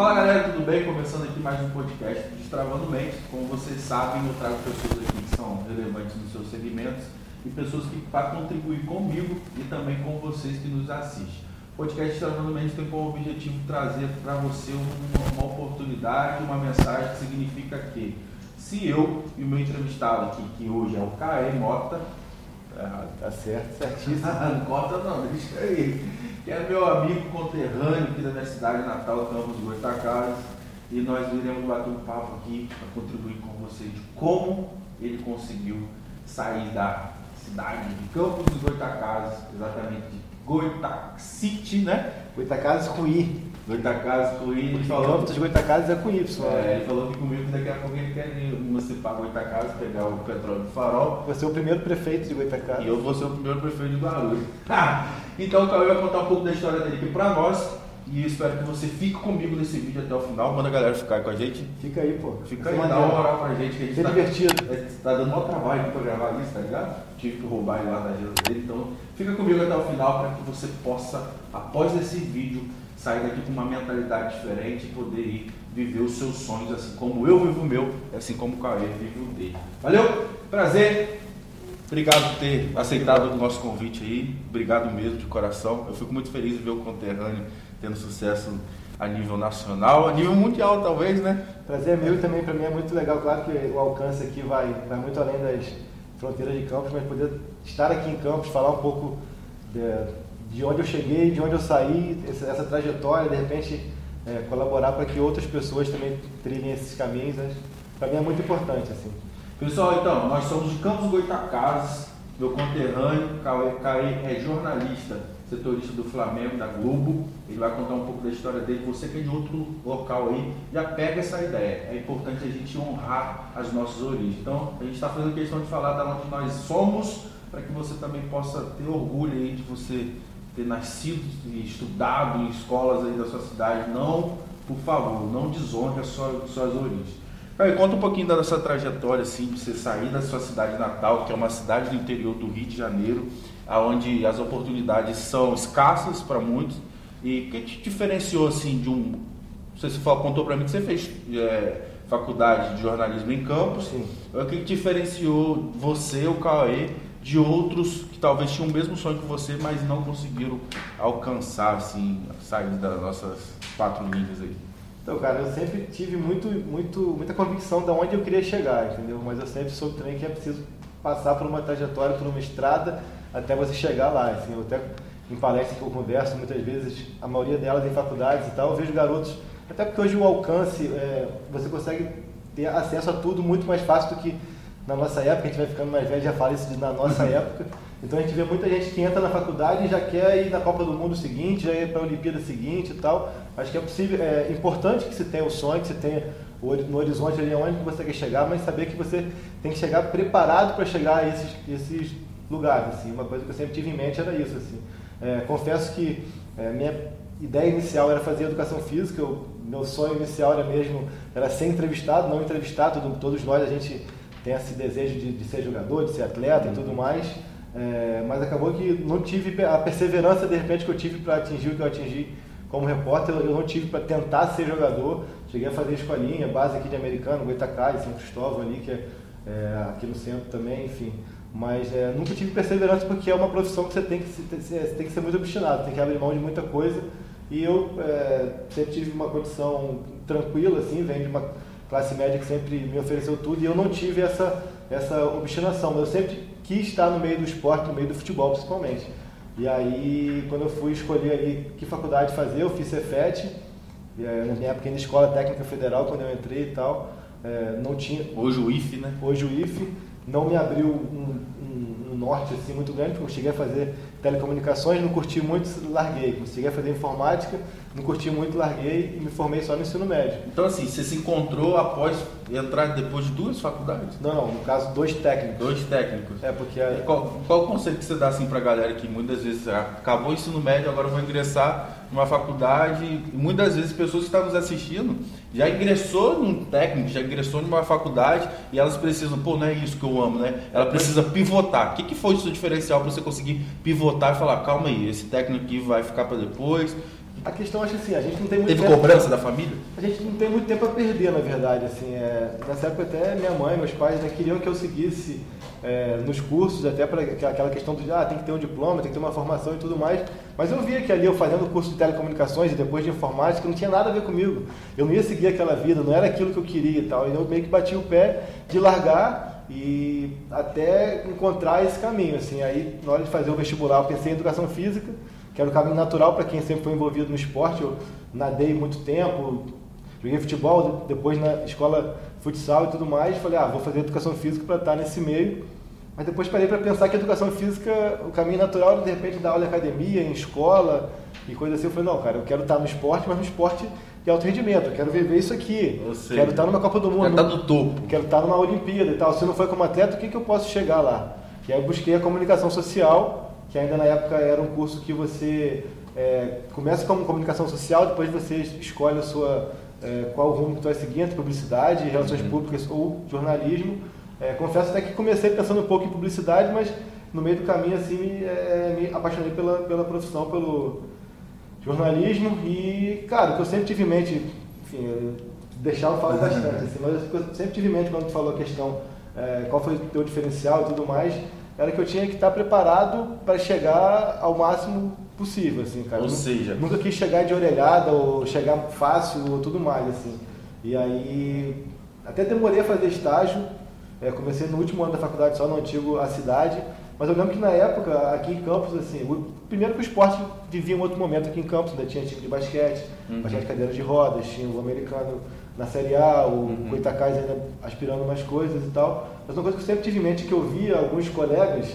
Fala galera, tudo bem? Começando aqui mais um podcast Destravando Mente. Como vocês sabem, eu trago pessoas aqui que são relevantes nos seus segmentos e pessoas que para contribuir comigo e também com vocês que nos assistem. O podcast Destravando Mente tem como objetivo trazer para você uma, uma oportunidade, uma mensagem que significa que se eu e o meu entrevistado aqui, que hoje é o Caê Mota, ah, tá certo, certíssimo. não corta não, deixa aí. Que é meu amigo conterrâneo aqui da minha cidade natal, Campos Goitacazes. E nós iremos bater um papo aqui para contribuir com vocês de como ele conseguiu sair da cidade de Campos dos Goitacazes, exatamente de Goitacity, né? Goitacazes com I. Goitacazes com I. Ele falou que os Goitacazes é com Y. É, ele falou que comigo que daqui a pouco ele quer emancipar Goitacazes, pegar o petróleo do farol. Você é o primeiro prefeito de Goitacazes. E eu vou ser o primeiro prefeito de Guarulhos. então o Cauê vai contar um pouco da história dele aqui pra nós. E eu espero que você fique comigo nesse vídeo até o final. Manda a galera ficar com a gente. Fica aí, pô. Fica aí, dá uma moral pra gente. Que a gente É tá, divertido. é, tá dando maior trabalho aqui pra gravar isso, tá ligado? Tive que roubar ele lá da agenda dele. Então fica comigo até o final para que você possa, após esse vídeo, sair daqui com uma mentalidade diferente e poder ir viver os seus sonhos, assim como eu vivo o meu, assim como o Cauê vive o dele. Valeu? Prazer! Obrigado por ter aceitado o nosso convite aí. Obrigado mesmo, de coração. Eu fico muito feliz de ver o conterrâneo tendo sucesso a nível nacional, a nível mundial talvez, né? Prazer é meu e também para mim é muito legal. Claro que o alcance aqui vai, vai muito além das fronteiras de Campos, mas poder estar aqui em Campos, falar um pouco de, de onde eu cheguei, de onde eu saí, essa, trajetória, de repente é, colaborar para que outras pessoas também trilhem esses caminhos, né? para mim é muito importante. assim. Pessoal, então, nós somos de Campos Goitacazes, meu conterrâneo, Cauê, Cauê é jornalista, setorista do Flamengo, da Globo, ele vai contar um pouco da história dele, você que é de outro local aí, já pega essa ideia, é importante a gente honrar as nossas origens. Então, a gente está fazendo questão de falar da onde nós somos, para que você também possa ter orgulho aí de você ter nascido e estudado em escolas aí da sua cidade, não, por favor, não desonre as suas, suas origens. Aí, conta um pouquinho da sua trajetória, assim, de você sair da sua cidade natal, que é uma cidade do interior do Rio de Janeiro, onde as oportunidades são escassas para muitos. E o que te diferenciou, assim, de um... Você falou, contou para mim que você fez é, faculdade de jornalismo em Campos. Sim. O que diferenciou você, o Cauê, de outros que talvez tinham o mesmo sonho que você, mas não conseguiram alcançar, assim, sair das nossas quatro linhas aí? Então, cara, eu sempre tive muito, muito, muita convicção de onde eu queria chegar, entendeu? Mas eu sempre soube também que é preciso passar por uma trajetória, por uma estrada, até você chegar lá. Assim, eu até em palestras que eu converso, muitas vezes, a maioria delas em faculdades e tal, eu vejo garotos, até porque hoje o alcance, é, você consegue ter acesso a tudo muito mais fácil do que na nossa época, a gente vai ficando mais velho, já fala isso de na nossa época. Então a gente vê muita gente que entra na faculdade e já quer ir na Copa do Mundo seguinte, já ir para a Olimpíada seguinte e tal. Acho que é possível, é importante que você tenha o sonho, que você tenha o- no horizonte ali onde você quer chegar, mas saber que você tem que chegar preparado para chegar a esses, esses lugares. Assim. Uma coisa que eu sempre tive em mente era isso. Assim. É, confesso que é, minha ideia inicial era fazer educação física, eu, meu sonho inicial era mesmo era ser entrevistado, não entrevistar, todo- todos nós a gente tem esse desejo de, de ser jogador, de ser atleta e tudo mais. É, mas acabou que não tive a perseverança de repente que eu tive para atingir o que eu atingi como repórter, eu não tive para tentar ser jogador. Cheguei a fazer escolinha, base aqui de americano, Goitacás, São Cristóvão ali, que é, é, aqui no centro também, enfim. Mas é, nunca tive perseverança porque é uma profissão que você tem que, se- você tem que ser muito obstinado, tem que abrir mão de muita coisa. E eu é, sempre tive uma condição tranquila, assim, venho de uma classe média que sempre me ofereceu tudo e eu não tive essa, essa obstinação, mas eu sempre quis estar no meio do esporte, no meio do futebol principalmente. E aí, quando eu fui escolher ali que faculdade fazer, eu fiz Cefet, e, é, na minha época ainda Escola Técnica Federal, quando eu entrei e tal, é, não tinha, Hoje o IFE, né? hoje o IFE não me abriu um norte assim muito grande, porque eu cheguei a fazer telecomunicações, não curti muito, larguei. Cheguei a fazer informática, não curti muito, larguei e me formei só no ensino médio. Então, assim, você se encontrou após entrar depois de duas faculdades? Não, não, no caso, dois técnicos. Dois técnicos. É, porque a- Qual, qual o conselho que você dá assim pra galera que muitas vezes ah, acabou o ensino médio, agora vou ingressar numa faculdade e muitas vezes pessoas que estão nos assistindo já ingressou num técnico, já ingressou numa faculdade e elas precisam, pô, não é isso que eu amo, né? Ela precisa pivotar. O que, que foi o seu diferencial para você conseguir pivotar e falar, calma aí, esse técnico aqui vai ficar para depois, A questão, acho assim, a gente não tem muito Teve tempo. cobrança da família? A gente não tem muito tempo a perder, na verdade. Assim, é, nessa época até minha mãe, meus pais né, queriam que eu seguisse é, nos cursos, até para aquela questão de ah, tem que ter um diploma, tem que ter uma formação e tudo mais. Mas eu via que ali eu fazendo o curso de telecomunicações e depois de informática não tinha nada a ver comigo. Eu não ia seguir aquela vida, não era aquilo que eu queria e tal. E eu meio que bati o pé de largar e até encontrar esse caminho. Assim, aí na hora de fazer o vestibular eu pensei em educação física que era o caminho natural para quem sempre foi envolvido no esporte. Eu nadei muito tempo, joguei futebol, depois na escola futsal e tudo mais. Falei, ah, vou fazer educação física para estar nesse meio. Mas depois parei para pensar que a educação física, o caminho natural era de repente dar aula em academia, em escola e coisa assim. Eu falei, não, cara, eu quero estar no esporte, mas no esporte de alto rendimento. Eu quero viver isso aqui. Seja, quero estar numa Copa do Mundo. Quero estar no topo. Quero estar numa Olimpíada e tal. Se não for como atleta, o que, que eu posso chegar lá? E aí eu busquei a comunicação social que ainda na época era um curso que você é, começa como comunicação social, depois você escolhe a sua, é, qual o rumo que você vai seguir, entre publicidade, relações uhum. públicas ou jornalismo. É, confesso até que comecei pensando um pouco em publicidade, mas no meio do caminho assim me, é, me apaixonei pela, pela profissão, pelo jornalismo e, cara, o que eu sempre tive em mente, enfim, deixar eu falar bastante, assim, mas eu sempre tive em mente quando tu falou a questão é, qual foi o teu diferencial e tudo mais, era que eu tinha que estar preparado para chegar ao máximo possível, assim, cara. Ou seja, nunca quis chegar de orelhada ou chegar fácil ou tudo mais, assim. E aí até demorei a fazer estágio. É, comecei no último ano da faculdade só no antigo A Cidade, mas eu lembro que na época, aqui em Campos, assim, o, primeiro que o esporte vivia um outro momento aqui em Campos, ainda tinha time de basquete, uhum. basquete de cadeira de rodas, tinha o americano na Série A, o uhum. Ainda aspirando mais coisas e tal. Mas uma coisa que eu sempre tive em mente que eu via alguns colegas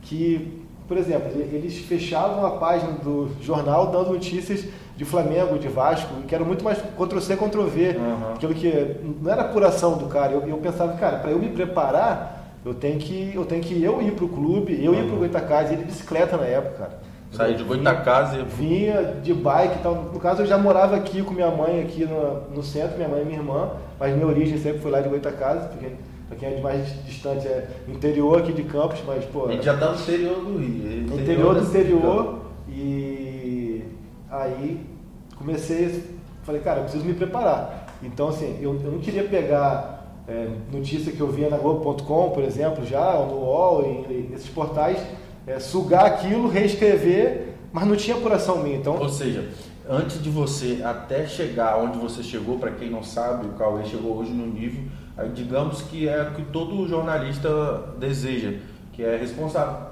que, por exemplo, eles fechavam a página do jornal dando notícias de Flamengo, de Vasco, que era muito mais Ctrl-C, Ctrl-V, uhum. aquilo que não era apuração do cara. Eu, eu pensava, cara, para eu me preparar, eu tenho que eu tenho que eu ir para o clube, eu uhum. ir para o Goitacás, e ele de bicicleta na época, cara. Saí de Goitacás e... Vinha de bike e tal. No caso, eu já morava aqui com minha mãe, aqui no, no centro, minha mãe e minha irmã, mas minha origem sempre foi lá de Goitacás, porque pra quem é de mais distante é interior aqui de Campos, mas, pô... A gente já tá no interior do Rio. Interior, interior do interior, e aí comecei, falei, cara, eu preciso me preparar. Então, assim, eu, eu não queria pegar é, notícia que eu via na Globo.com, por exemplo, já, ou no UOL, e, esses portais é, sugar aquilo, reescrever, mas não tinha apuração minha. Então... Ou seja, antes de você até chegar onde você chegou, para quem não sabe, o Cauê chegou hoje no nível, digamos que é o que todo jornalista deseja, que é responsável.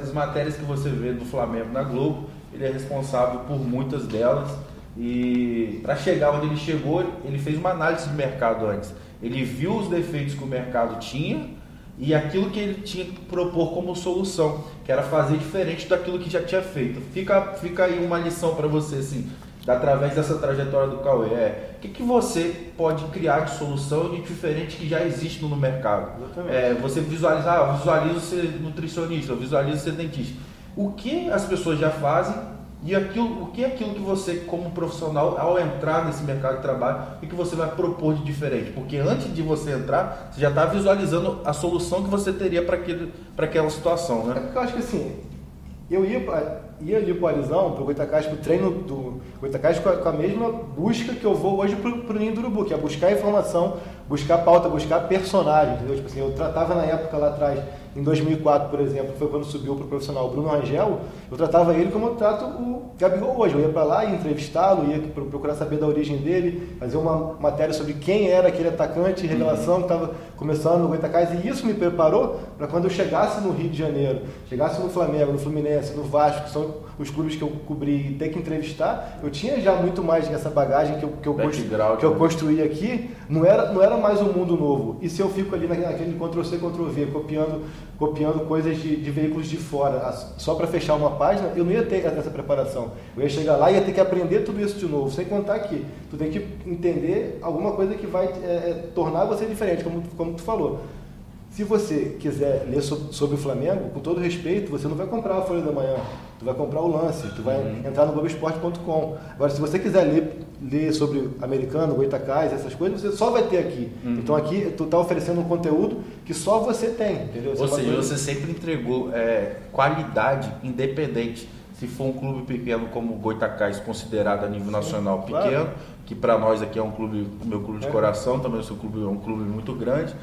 As matérias que você vê do Flamengo na Globo, ele é responsável por muitas delas. E para chegar onde ele chegou, ele fez uma análise de mercado antes. Ele viu os defeitos que o mercado tinha e aquilo que ele tinha que propor como solução, que era fazer diferente daquilo que já tinha feito. Fica, fica aí uma lição para você, assim, através dessa trajetória do Cauê. É, o que, que você pode criar de solução de diferente que já existe no mercado? É, você visualiza, ah, visualiza ser nutricionista, visualiza ser dentista. O que as pessoas já fazem e aquilo, o que é aquilo que você, como profissional, ao entrar nesse mercado de trabalho, o que você vai propor de diferente? Porque antes de você entrar, você já está visualizando a solução que você teria para aquela situação, né? É porque eu acho que assim, eu ia, ia ali para o Arizão, para o treino do Goitacás com a mesma busca que eu vou hoje para o Ninho do Urubu, que é buscar informação, buscar pauta, buscar personagem, entendeu? Tipo assim, eu tratava na época lá atrás em 2004, por exemplo, foi quando subiu para o profissional Bruno Rangel, eu tratava ele como eu trato o Gabigol hoje. Eu ia para lá, ia entrevistá-lo, ia procurar saber da origem dele, fazer uma matéria sobre quem era aquele atacante, revelação uhum. que estava começando no Goitacás, e isso me preparou para quando eu chegasse no Rio de Janeiro, chegasse no Flamengo, no Fluminense, no Vasco, que são os clubes que eu cobri e ter que entrevistar, eu tinha já muito mais dessa bagagem que eu, que eu, constru, que eu né? construí aqui, não era, não era mais um mundo novo. E se eu fico ali naquele Ctrl-C, Ctrl-V, copiando copiando coisas de, de veículos de fora, só para fechar uma página, eu não ia ter essa preparação. Eu ia chegar lá e ia ter que aprender tudo isso de novo, sem contar que tu tem que entender alguma coisa que vai é, é, tornar você diferente, como, como tu falou. Se você quiser ler sobre o Flamengo, com todo respeito, você não vai comprar a Folha da Manhã, tu vai comprar o lance, tu vai uhum. entrar no Globoesporte.com. Agora, se você quiser ler, ler sobre americano, Goitacás, essas coisas, você só vai ter aqui. Uhum. Então aqui tu está oferecendo um conteúdo que só você tem, entendeu? Ou seja, você sempre entregou é, qualidade independente se for um clube pequeno como o Goitacás, considerado a nível nacional pequeno, claro. que para nós aqui é um clube, meu clube de é. coração, também o seu clube é um clube muito grande,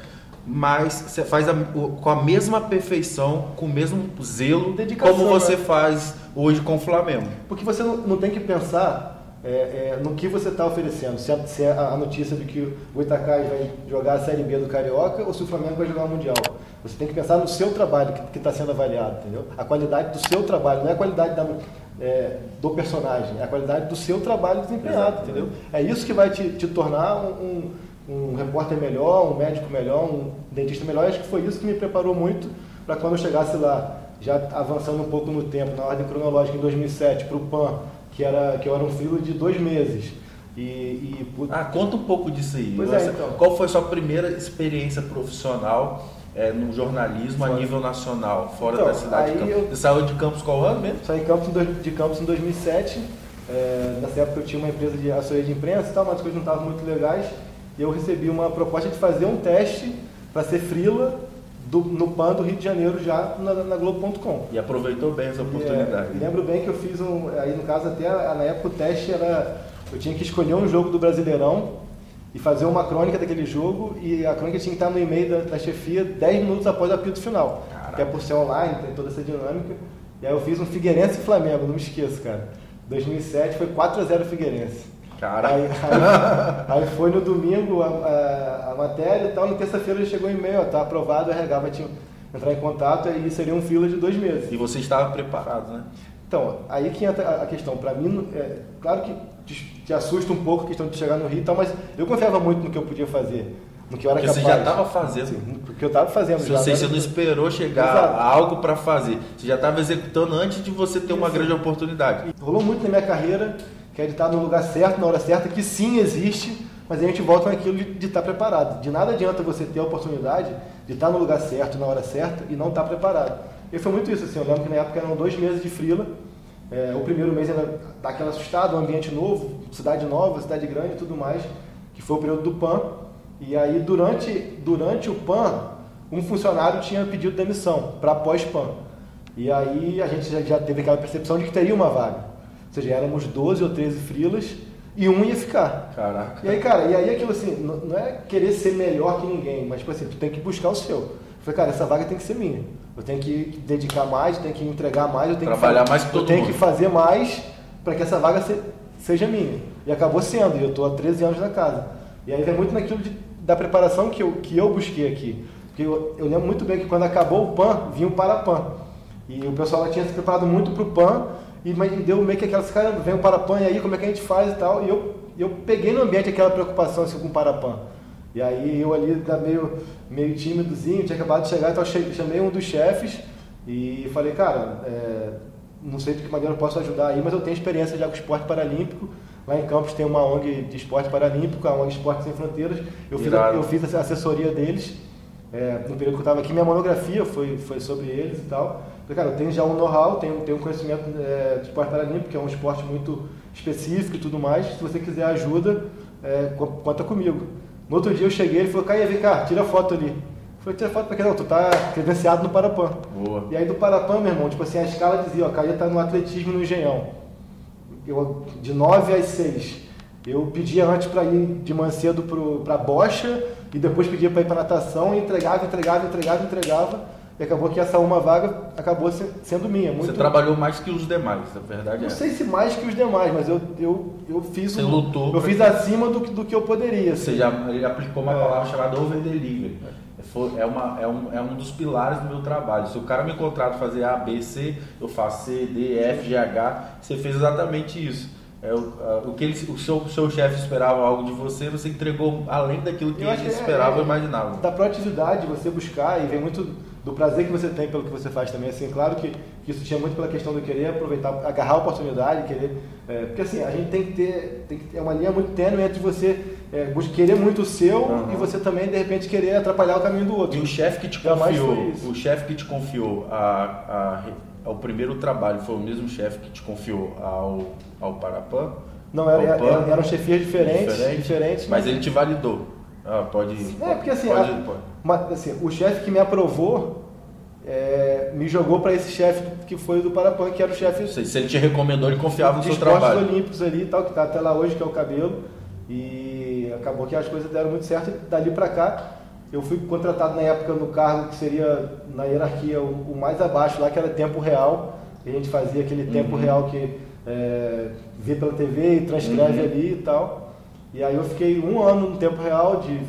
mas você faz a, com a mesma perfeição, com o mesmo zelo, Dedicação, como você né? faz hoje com o Flamengo. Porque você não, não tem que pensar é, é, no que você está oferecendo. Se, a, se é a, notícia de que o Itacai vai jogar a Série B do Carioca ou se o Flamengo vai jogar o Mundial. Você tem que pensar no seu trabalho que está sendo avaliado, entendeu? A qualidade do seu trabalho, não é a qualidade da, é, do personagem, é a qualidade do seu trabalho desempenhado, entendeu? É isso que vai te, te tornar um, um, um, repórter melhor, um médico melhor, um dentista melhor. acho que foi isso que me preparou muito para quando eu chegasse lá, já avançando um pouco no tempo, na ordem cronológica, em 2007, para o PAN que, era, que eu era um filho de dois meses. E, e Ah, conta um pouco disso aí. Pois é, então. Qual foi a sua primeira experiência profissional é, no jornalismo a nível nacional, fora então, da cidade de Campos? Eu... Você saiu de Campos qual ano mesmo? Saí de Campos em 2007. É, nessa época eu tinha uma empresa de assessoria de imprensa e tal, mas as coisas não estavam muito legais. E eu recebi uma proposta de fazer um teste para ser frila do, no PAN do Rio de Janeiro já na, na Globo.com. E aproveitou bem essa oportunidade. E, é, lembro bem que eu fiz um. Aí no caso até na época o teste era. Eu tinha que escolher um jogo do Brasileirão e fazer uma crônica daquele jogo e a crônica tinha que estar no e-mail da, da chefia 10 minutos após o apito final. Caraca. Que é por ser online, tem toda essa dinâmica. E aí eu fiz um Figueirense e Flamengo, não me esqueço, cara. 2007 foi 4x0 Figueirense. Cara. Aí, aí, aí, foi no domingo a, a, a matéria e tal, na terça-feira chegou o e-mail, tá aprovado, o RH vai te entrar em contato e seria um fila de dois meses. E você estava preparado, né? Então, aí que entra a questão. Para mim, é, claro que te, te, assusta um pouco a questão de chegar no Rio e tal, mas eu confiava muito no que eu podia fazer. No que eu era porque capaz. você já estava fazendo. Sim, porque eu estava fazendo. Se você, você não esperou chegar Exato. a algo para fazer. Você já estava executando antes de você ter uma grande oportunidade. Rolou muito na minha carreira que é de estar no lugar certo, na hora certa, que sim existe, mas a gente volta naquilo de, de estar preparado. De nada adianta você ter a oportunidade de estar no lugar certo, na hora certa, e não estar preparado. E foi muito isso, assim, eu lembro que na época eram dois meses de frila, é, o primeiro mês ainda dá aquela assustada, um ambiente novo, cidade nova, cidade grande e tudo mais, que foi o período do PAN, e aí durante, durante o PAN, um funcionário tinha pedido demissão para pós-PAN. E aí a gente já, já teve aquela percepção de que teria uma vaga. Ou seja, éramos 12 ou 13 frilas e um ia ficar. Caraca. E aí, cara, e aí aquilo assim, não é querer ser melhor que ninguém, mas tipo assim, tu tem que buscar o seu. Eu falei, cara, essa vaga tem que ser minha. Eu tenho que dedicar mais, eu tenho que entregar mais, eu tenho Trabalhar que mais que todo Eu tenho mundo. que fazer mais para que essa vaga se, seja minha. E acabou sendo, e eu estou há 13 anos na casa. E aí vem muito naquilo de, da preparação que eu, que eu busquei aqui. Porque eu, eu lembro muito bem que quando acabou o PAN, vinha o Parapan. E o pessoal tinha se preparado muito para o PAN e me deu meio que aquelas, cara, vem o Parapan, aí como é que a gente faz e tal. E eu, eu peguei no ambiente aquela preocupação assim, com o Parapan. E aí eu ali meio, meio tímidozinho, tinha acabado de chegar, então chamei um dos chefes e falei, cara, é, não sei de que maneira eu posso ajudar aí, mas eu tenho experiência já com esporte paralímpico. Lá em Campos tem uma ONG de esporte paralímpico, a ONG Esporte Sem Fronteiras. Eu fiz, a, eu fiz a assessoria deles é, no período que eu estava aqui. Minha monografia foi, foi sobre eles e tal. Cara, eu tenho já um know-how, tenho, tenho um conhecimento é, de esporte paralímpico, que é um esporte muito específico e tudo mais. Se você quiser ajuda, é, conta comigo. No outro dia eu cheguei, ele falou, Caia, vem cá, tira foto ali. Eu falei, tira foto pra quê? Não, tu tá credenciado no Parapan. Boa. E aí do Parapan, meu irmão, tipo assim, a escala dizia, ó, Caia tá no atletismo no Engenhão. Eu, de 9 às 6. Eu pedia antes para ir de Mancedo para Bocha e depois pedia para ir para natação e entregava, entregava, entregava, entregava. E acabou que essa uma vaga acabou sendo minha. Muito... Você trabalhou mais que os demais, a verdade Não é. Não sei se mais que os demais, mas eu, eu, eu fiz Você um, lutou. Eu fiz acima do, do que eu poderia. Você assim. já ele aplicou uma é. palavra chamada over delivery. É, uma, é, um, é um dos pilares do meu trabalho. Se o cara me contrata fazer A, B, C, eu faço C, D, F, G, H. Você fez exatamente isso. É, o, o que ele, o seu, seu chefe esperava algo de você, você entregou além daquilo que ele esperava é, ou imaginava. Da proatividade, você buscar, e vem muito do prazer que você tem pelo que você faz também. Assim, claro que, que isso tinha muito pela questão de querer aproveitar, agarrar a oportunidade, querer. É, porque assim, a gente tem que ter. Tem que ter uma linha muito tênue entre você é, querer muito o seu uhum. e você também, de repente, querer atrapalhar o caminho do outro. E o chefe que te confiou, o chefe que te confiou a, a, ao primeiro trabalho foi o mesmo chefe que te confiou ao, ao Parapan? Não, era, era, eram chefias diferentes, diferente, diferentes. Mas, mas ele te validou. Ah, pode. É, porque assim, pode, a, pode. Mas, assim o chefe que me aprovou, é, me jogou para esse chefe que foi do Parapan, que era o chefe. Se ele te recomendou, ele confiava no seu trabalho. olímpicos ali e tal, que está até lá hoje, que é o cabelo. E acabou que as coisas deram muito certo. E dali para cá, eu fui contratado na época no cargo que seria na hierarquia o, o mais abaixo lá, que era tempo real. E a gente fazia aquele uhum. tempo real que é, vê pela TV e transcreve uhum. ali e tal. E aí eu fiquei um ano no tempo real, de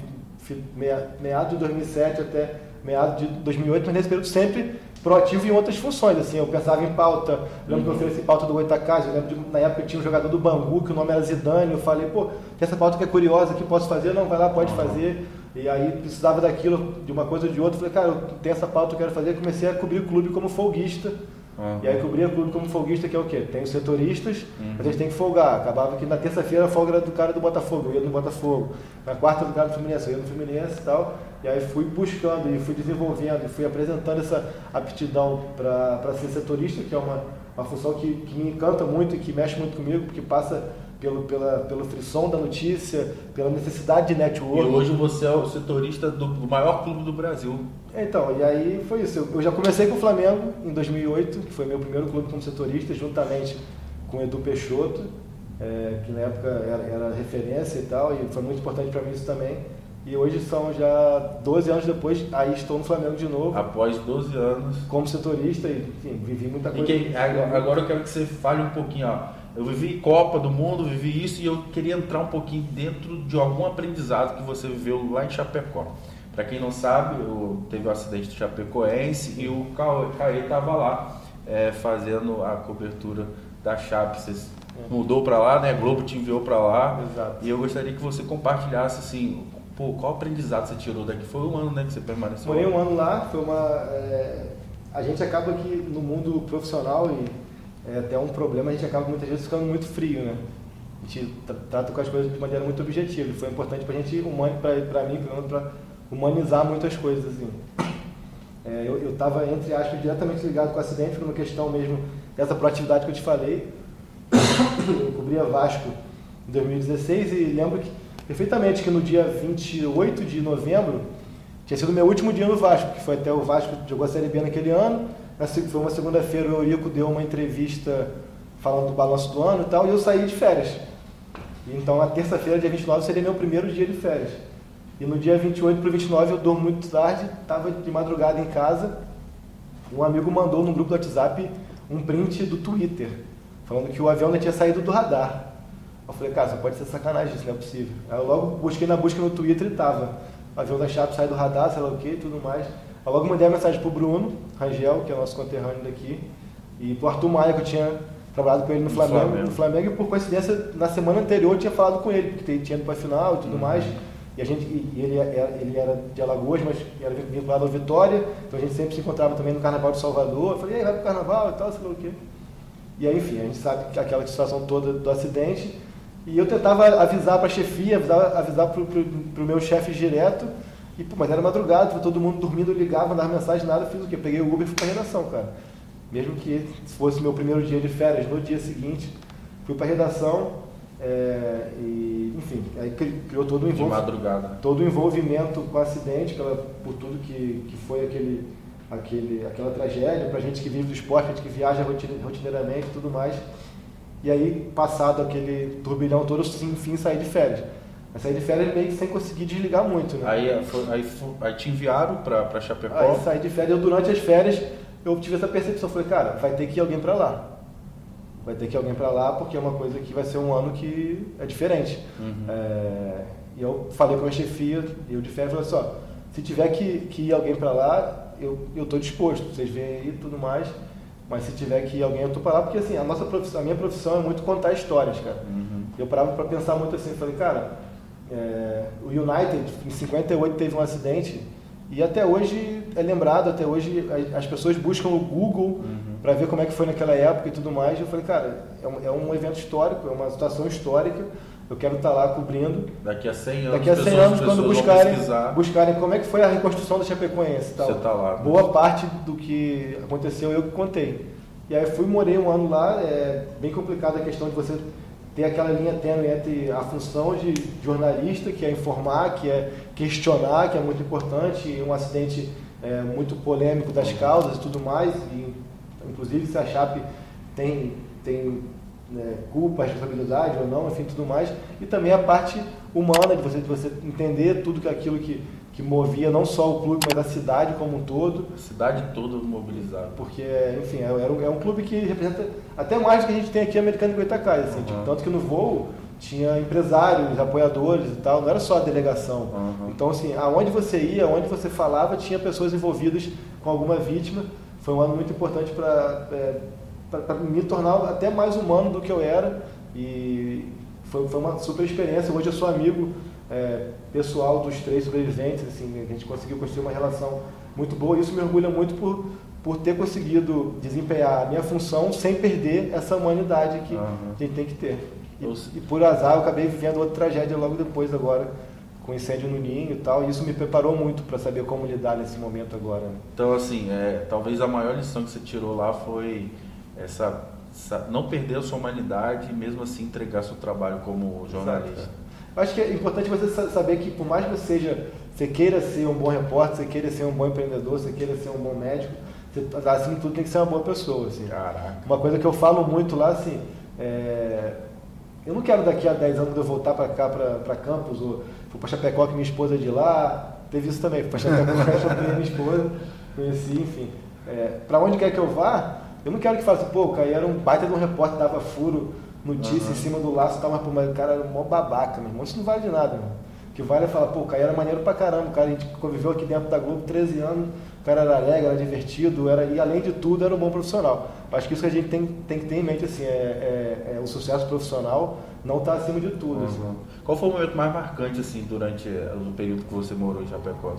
meados de 2007 até meados de 2008, mas nesse período sempre proativo em outras funções, assim, eu pensava em pauta, lembro uhum. que eu ofereci pauta do Goitacás, eu lembro de, na época tinha um jogador do Bangu, que o nome era Zidane, eu falei, pô, tem essa pauta que é curiosa, que posso fazer? Não, vai lá, pode uhum. fazer, e aí precisava daquilo, de uma coisa ou de outra, falei, cara, eu tenho essa pauta que eu quero fazer, comecei a cobrir o clube como folguista, Uhum. E aí cobria o clube como folguista, que é o quê? Tem os setoristas, uhum. a gente tem que folgar. Acabava que na terça-feira a folga era do cara do Botafogo, eu ia no Botafogo. Na quarta do cara do Fluminense, eu ia no Fluminense e tal. E aí fui buscando e fui desenvolvendo e fui apresentando essa aptidão para ser setorista, que é uma, uma função que, que me encanta muito e que mexe muito comigo, porque passa pelo, pela, pelo frisson da notícia, pela necessidade de network. E hoje você é o setorista do maior clube do Brasil. Então, e aí foi isso. Eu já comecei com o Flamengo em 2008, que foi meu primeiro clube como setorista, juntamente com o Edu Peixoto, é, que na época era, era referência e tal, e foi muito importante para mim isso também. E hoje são já 12 anos depois, aí estou no Flamengo de novo. Após 12 anos. Como setorista e, enfim, vivi muita coisa. Que, agora eu quero que você fale um pouquinho, ó. Eu vivi Copa do Mundo, vivi isso e eu queria entrar um pouquinho dentro de algum aprendizado que você viveu lá em Chapecó. Para quem não sabe, eu, teve o um acidente do Chapecoense e o Caê estava lá é, fazendo a cobertura da Chape. Você mudou para lá, né? Globo te enviou para lá. Exato. E eu gostaria que você compartilhasse assim Pô, qual aprendizado você tirou daqui? Foi um ano né, que você permaneceu Morei um ano lá, foi uma. É, a gente acaba que no mundo profissional, e é até um problema, a gente acaba muitas vezes ficando muito frio, né? A gente trata com as coisas de maneira muito objetiva. Foi importante para a gente, para mim, para humanizar muitas coisas. Assim. É, eu estava, entre aspas, diretamente ligado com o acidente, por uma questão mesmo dessa proatividade que eu te falei. Eu cobria Vasco em 2016 e lembro que perfeitamente que no dia 28 de novembro tinha sido meu último dia no Vasco, que foi até o Vasco jogou a Série B naquele ano. Foi uma segunda-feira, o Eurico deu uma entrevista falando do balanço do ano e tal, e eu saí de férias. Então, na terça-feira, dia 29, seria meu primeiro dia de férias. E no dia 28 para o 29 eu dormo muito tarde, estava de madrugada em casa. Um amigo mandou no grupo do WhatsApp um print do Twitter, falando que o avião não tinha saído do radar. Eu falei, cara, pode ser sacanagem isso, não é possível. Aí eu logo busquei na busca no Twitter e tava. O avião da Chape sai do radar, sei lá o que tudo mais. Eu logo mandei a mensagem pro Bruno Rangel, que é nosso conterrâneo daqui, e pro Arthur Maia, que eu tinha trabalhado com ele no Flamengo, Flamengo. No Flamengo, e por coincidência, na semana anterior eu tinha falado com ele, porque tinha ido pra final e tudo uhum. mais. E a gente, e ele, era, é, ele era de Alagoas, mas era vinculado ao Vitória, então a gente sempre se encontrava também no Carnaval de Salvador. Eu falei, aí, vai pro Carnaval e tal, sei lá o quê. E aí, enfim, a gente sabe que aquela situação toda do acidente. E eu tentava avisar para a chefia, avisar, avisar para o meu chefe direto, e, pô, mas era madrugada, todo mundo dormindo, eu ligava, mandava mensagem, nada, fiz o quê? Peguei o Uber e fui para a redação, cara. Mesmo que fosse meu primeiro dia de férias, no dia seguinte, fui para a redação, é, e, enfim, aí criou todo o envolvimento. Todo o envolvimento com o acidente, pela, por tudo que, que foi aquele, aquele, aquela tragédia, para gente que vive do esporte, a gente que viaja rotineiramente e tudo mais. E aí, passado aquele turbilhão todo, eu enfim saí de férias. Mas saí de férias meio que sem conseguir desligar muito, né? Aí, foi, aí, aí te enviaram para Chapecó? Aí saí de férias, eu, durante as férias eu tive essa percepção, falei, cara, vai ter que ir alguém para lá. Vai ter que ir alguém para lá porque é uma coisa que vai ser um ano que é diferente. Uhum. É, e eu falei com a chefia, eu de férias, falei assim, ó, se tiver que, que ir alguém para lá, eu estou disposto, vocês veem aí tudo mais. Mas se tiver que ir alguém, eu tô para lá, porque assim, a nossa profissão, a minha profissão é muito contar histórias, cara. Uhum. Eu parava para pensar muito assim, falei, cara, é, o United em 58 teve um acidente e até hoje é lembrado, até hoje as pessoas buscam o Google uhum. para ver como é que foi naquela época e tudo mais. E eu falei, cara, é um, é um evento histórico, é uma situação histórica eu quero estar lá cobrindo. Daqui a 100 anos, Daqui a 100 pessoas, anos quando buscarem, buscarem como é que foi a reconstrução da Chapecoense. Tal. Você está lá. Né? Boa parte do que aconteceu eu que contei. E aí fui, morei um ano lá, é bem complicado a questão de você ter aquela linha tênue entre a função de jornalista, que é informar, que é questionar, que é muito importante, um acidente é, muito polêmico das causas e tudo mais, e, inclusive se a Chape tem, tem né, culpa, responsabilidade ou não, enfim, tudo mais, e também a parte humana de você, de você entender tudo que aquilo que, que movia não só o clube, mas a cidade como um todo. A cidade toda mobilizada. Porque, enfim, é, é, um, é um clube que representa até mais do que a gente tem aqui americano em Goitacás, assim, uhum. tipo, tanto que no voo tinha empresários, apoiadores e tal, não era só a delegação. Uhum. Então, assim, aonde você ia, aonde você falava, tinha pessoas envolvidas com alguma vítima. Foi um ano muito importante para é, me tornar até mais humano do que eu era. E foi, foi uma super experiência. Hoje eu sou amigo é, pessoal dos três sobreviventes, assim, a gente conseguiu construir uma relação muito boa. E isso me orgulha muito por, por ter conseguido desempenhar a minha função sem perder essa humanidade que uhum. a gente tem que ter. E, e, por azar eu acabei vivendo outra tragédia logo depois agora, com incêndio no ninho e tal, e isso me preparou muito para saber como lidar nesse momento agora. Então, assim, é, talvez a maior lição que você tirou lá foi essa, essa, não perder a sua humanidade e mesmo assim entregar seu trabalho como jornalista. Exato. Acho que é importante você saber que por mais que você seja, você queira ser um bom repórter, você queira ser um bom empreendedor, você queira ser um bom médico, você, assim tudo tem que ser uma boa pessoa. Assim. Caraca. Uma coisa que eu falo muito lá, assim, é, eu não quero daqui a 10 anos eu voltar para cá, para Campos, ou fui para Chapecó que minha esposa é de lá, teve isso também, fui para Chapecó que minha esposa, conheci, enfim. É, para onde quer que eu vá, eu não quero que faça, pô, o Caio era um baita de um repórter, dava furo, notícia uhum. em cima do laço, tal, mas pô, mas o cara era um mó babaca, meu irmão, isso não vale de nada, meu. O que vale é falar, pô, o Caio era maneiro pra caramba, o cara, a gente conviveu aqui dentro da Globo 13 anos, o cara era alegre, era divertido, era, e além de tudo era um bom profissional. Acho que isso que a gente tem, tem que ter em mente, assim, é, é, é o sucesso profissional não está acima de tudo. Uhum. Assim. Qual foi o momento mais marcante, assim, durante eh, o período que você morou em Chapecó?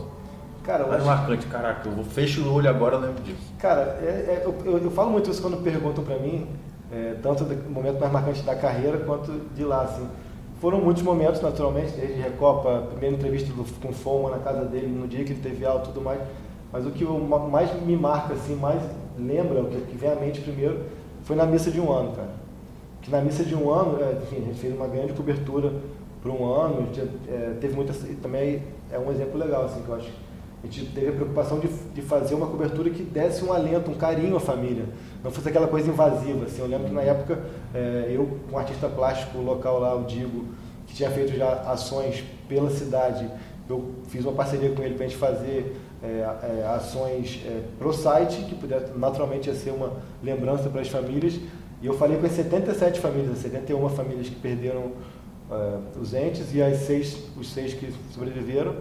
Cara, mais acho... marcante, caraca, eu fecho o olho agora eu lembro disso. Cara, é, é, eu, eu, eu, falo muito isso quando perguntam para mim, é, tanto do momento mais marcante da carreira quanto de lá, assim. Foram muitos momentos, naturalmente, desde Recopa, primeira entrevista do, com Foma na casa dele, no dia que ele teve aula e tudo mais. Mas o que mais me marca, assim, mais lembra, o que vem à mente primeiro, foi na missa de um ano, cara que na missa de um ano, é, enfim, a gente fez uma grande cobertura por um ano, gente, é, teve muita, também é um exemplo legal, assim, que eu acho. A gente teve a preocupação de, de fazer uma cobertura que desse um alento, um carinho à família, não fosse aquela coisa invasiva. Assim. Eu lembro que na época, é, eu, com um artista plástico local lá, o Digo, que tinha feito já ações pela cidade, eu fiz uma parceria com ele para a gente fazer é, é, ações é, pro site, que pudesse, naturalmente ia ser uma lembrança para as famílias, e eu falei com as 77 famílias, 71 famílias que perderam os entes e as seis, os seis que sobreviveram.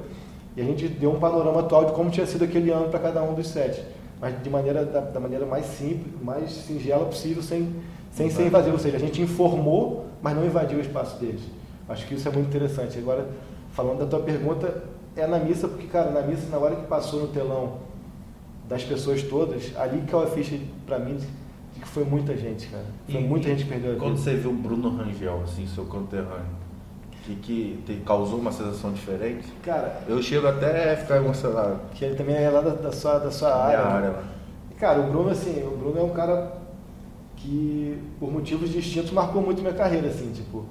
E a gente deu um panorama atual de como tinha sido aquele ano para cada um dos sete. Mas de maneira, da, da, maneira mais simples, mais singela possível, sem, sem ser invasivo. Ou seja, a gente informou, mas não invadiu o espaço deles. Acho que isso é muito interessante. Agora, falando da tua pergunta, é na missa, porque, cara, na missa, na hora que passou no telão das pessoas todas, ali que é a ficha para mim que foi muita gente, cara. Foi e, muita gente que perdeu a vida. Quando você viu o Bruno Rangel, assim, seu conterrâneo, que, que te causou uma sensação diferente? Cara, eu chego até a ficar emocionado. Que ele também é lá da, da sua, da sua área. Minha área. Né? Cara, o Bruno, assim, o Bruno é um cara que, por motivos distintos, marcou muito minha carreira, assim, tipo,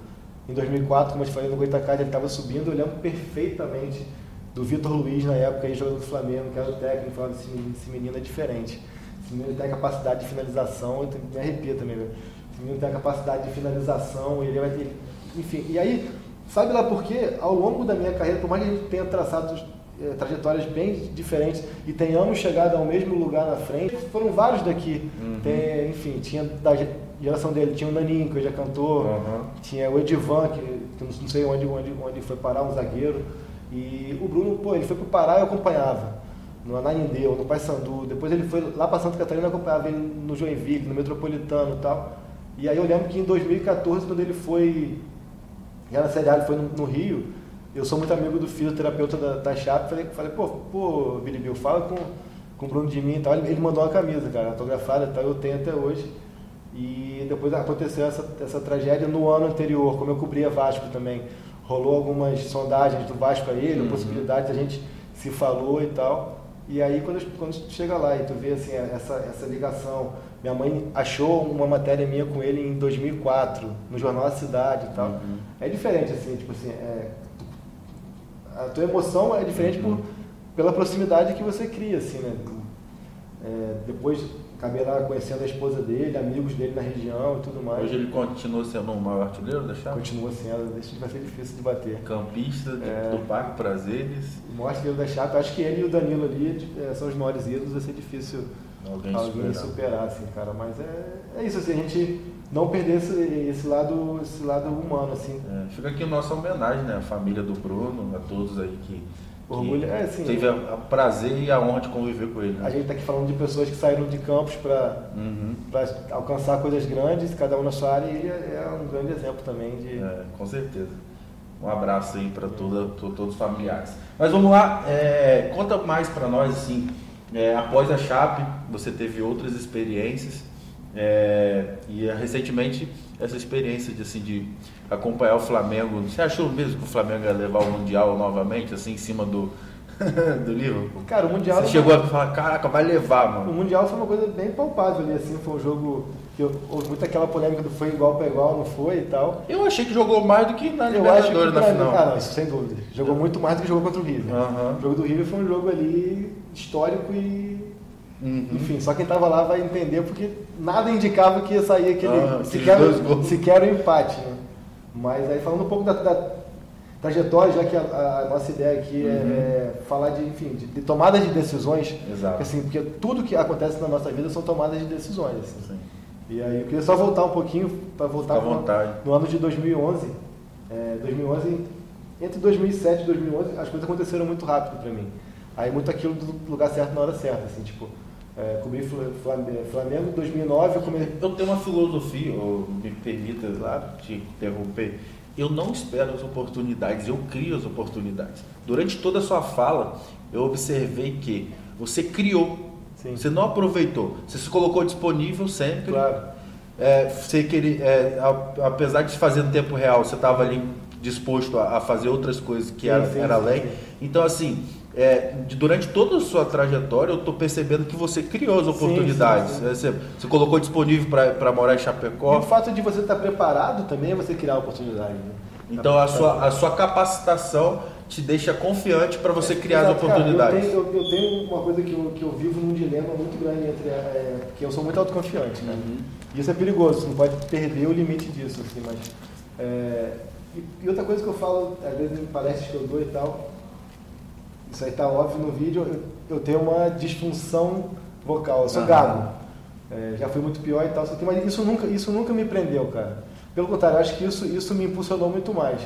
em 2004, como eu te falei, no Goitacás, ele estava subindo, eu lembro perfeitamente do Vitor Luiz, na época, aí jogando no Flamengo, que era o técnico, falando, esse menino, esse menino é diferente. Esse menino tem a capacidade de finalização, eu me arrepio também, meu. Esse menino tem a capacidade de finalização, ele vai ter. Enfim, e aí, sabe lá por quê? Ao longo da minha carreira, por mais que a gente tenha traçado é, trajetórias bem diferentes e tenhamos chegado ao mesmo lugar na frente, foram vários daqui. Uhum. Tem, enfim, tinha da geração dele, tinha o Naninho, que hoje é cantor, uhum. tinha o Edivan, que, que não sei onde, onde, onde foi parar, um zagueiro. E o Bruno, pô, ele foi pro Pará e eu acompanhava no Ananindeu, no Paysandu. Depois ele foi lá para Santa Catarina, acompanhava ele no Joinville, no Metropolitano e tal. E aí eu lembro que em 2014, quando ele foi, já na Série A, foi no, no, Rio, eu sou muito amigo do fisioterapeuta da, da Chape, falei, falei pô, pô, Billy Bill, fala com, com o Bruno de mim e tal. Ele, ele mandou uma camisa, cara, autografada e tal, eu tenho até hoje. E depois aconteceu essa, essa tragédia no ano anterior, como eu cobria Vasco também. Rolou algumas sondagens do Vasco para ele, uhum. possibilidade, a gente se falou e tal. E aí quando, quando chega lá e tu vê assim, essa, essa ligação, minha mãe achou uma matéria minha com ele em 2004, no jornal A Cidade e tal. Uhum. É diferente assim, tipo assim, é, a tua emoção é diferente uhum. por pela proximidade que você cria, assim, né? É, depois acabei lá conhecendo a esposa dele, amigos dele na região e tudo mais. Hoje ele continua sendo o maior artilheiro da chave? Continua sendo, vai ser difícil de bater. Campista é, do Parque Prazeres. O maior artilheiro da chave, acho que ele e o Danilo ali é, são os maiores ídolos, vai ser difícil alguém, alguém superar. superar, assim, cara. Mas é, é isso, assim, a gente não perder esse, esse, lado, esse lado humano, assim. É, fica aqui nossa homenagem, né? A família do Bruno, a todos aí que Orgulho, é, assim, teve o prazer e a honra de conviver com ele. Né? A gente está aqui falando de pessoas que saíram de campos para uhum. alcançar coisas grandes, cada um na sua área, e é, é um grande exemplo também de. É, com certeza. Um abraço aí para todos os familiares. Mas vamos lá, é, conta mais para nós assim. É, após a Chape, você teve outras experiências é, e recentemente essa experiência de, assim, de acompanhar o Flamengo. Você achou mesmo que o Flamengo ia levar o Mundial novamente, assim, em cima do, do Liverpool? Cara, o Mundial. Você chegou a falar, caraca, vai levar, mano. O Mundial foi uma coisa bem palpável ali, assim, foi um jogo que houve muita aquela polêmica do foi igual para igual, não foi e tal. Eu achei que jogou mais do que na Libertadores na final. Ah, não, isso sem dúvida. Jogou muito mais do que jogou contra o River. Uhum. O jogo do River foi um jogo ali histórico e Uhum. Enfim, só quem estava lá vai entender porque nada indicava que ia sair aquele ah, sequer, sequer um empate. Né? Mas aí falando um pouco da, da trajetória, já que a, a, nossa ideia aqui é, uhum. é, falar de, enfim, de, de tomada de decisões. Exato. Assim, porque tudo que acontece na nossa vida são tomadas de decisões. Assim. E aí eu queria só voltar um pouquinho para voltar no, no, ano de 2011. É, 2011, entre 2007 e 2011, as coisas aconteceram muito rápido para mim. Aí muito aquilo do lugar certo na hora certa, assim, tipo, é, cobri Flamengo em 2009. Eu, come... eu tenho uma filosofia, ou me permita lá te interromper. Eu não espero as oportunidades, eu crio as oportunidades. Durante toda a sua fala, eu observei que você criou, Sim. você não aproveitou, você se colocou disponível sempre. Claro. É, você queria, é, apesar de fazer no tempo real, você estava ali disposto a, a, fazer outras coisas que sim, era, sim, era além. Então, assim, é, durante toda a sua trajetória, eu estou percebendo que você criou as oportunidades. Sim, sim, sim. Você, você, colocou disponível para morar em Chapecó. E o fato de você estar tá preparado também é você criar a oportunidade. Né? Então, a sua, a sua capacitação te deixa confiante para você criar Exato, as oportunidades. Cara, eu, tenho, eu, eu, tenho, uma coisa que eu, que eu vivo num dilema muito grande entre. É, que eu sou muito autoconfiante, né? Uhum. E isso é perigoso, você não pode perder o limite disso. Assim, mas, é, e, e outra coisa que eu falo, às vezes em palestras que eu dou e tal, isso aí tá óbvio no vídeo, eu, eu tenho uma disfunção vocal, eu sou uhum. gago. É, já fui muito pior e tal, mas isso nunca, isso nunca me prendeu, cara. Pelo contrário, acho que isso, isso me impulsionou muito mais.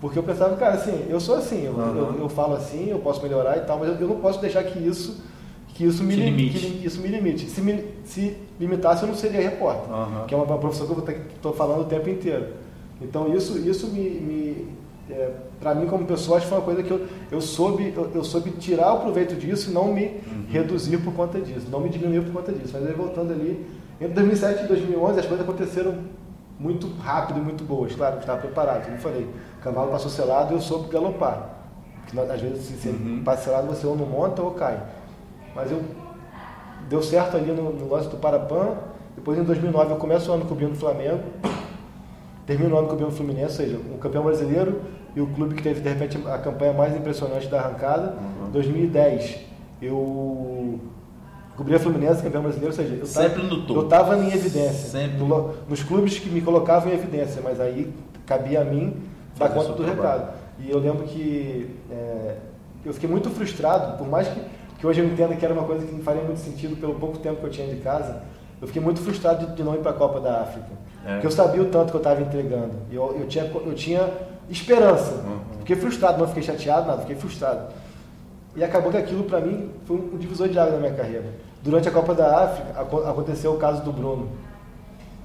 Porque eu pensava, cara, assim, eu sou assim, eu, uhum. eu, eu, falo assim, eu posso melhorar e tal, mas eu, eu não posso deixar que isso que isso me, limite. Que, isso me limite. Se, me, se limitasse, eu não seria repórter, uhum. que é uma, uma profissão que eu estou falando o tempo inteiro. Então, isso, isso me, me é, para mim como pessoa, acho que foi uma coisa que eu, eu, soube, eu, eu soube tirar o proveito disso e não me uhum. reduzir por conta disso, não me diminuir por conta disso. Mas aí voltando ali, entre 2007 e 2011 as coisas aconteceram muito rápido e muito boas. Claro, estava preparado, como eu falei, o cavalo passou selado e eu soube galopar. Às vezes, se você uhum. passa selado, você ou não monta ou cai. Mas eu deu certo ali no, no lance do Parapan. Depois, em 2009, eu começo o ano cobrindo o Flamengo. Termino o ano cobrindo o Fluminense, ou seja, um campeão brasileiro e o clube que teve, de repente, a campanha mais impressionante da arrancada. Uhum. 2010, eu cobri a Fluminense, campeão brasileiro, ou seja, eu Sempre no topo. Eu estava em evidência. Sempre. No, nos clubes que me colocavam em evidência, mas aí cabia a mim dar conta do trabalho. recado. E eu lembro que é, eu fiquei muito frustrado, por mais que, que hoje eu entenda que era uma coisa que não faria muito sentido pelo pouco tempo que eu tinha de casa, eu fiquei muito frustrado de, de não ir para a Copa da África. É. Porque eu sabia o tanto que eu estava entregando. Eu, eu, tinha, eu tinha esperança. Uhum. Fiquei frustrado, não fiquei chateado, nada, fiquei frustrado. E acabou que aquilo para mim foi um divisor de água na minha carreira. Durante a Copa da África aconteceu o caso do Bruno.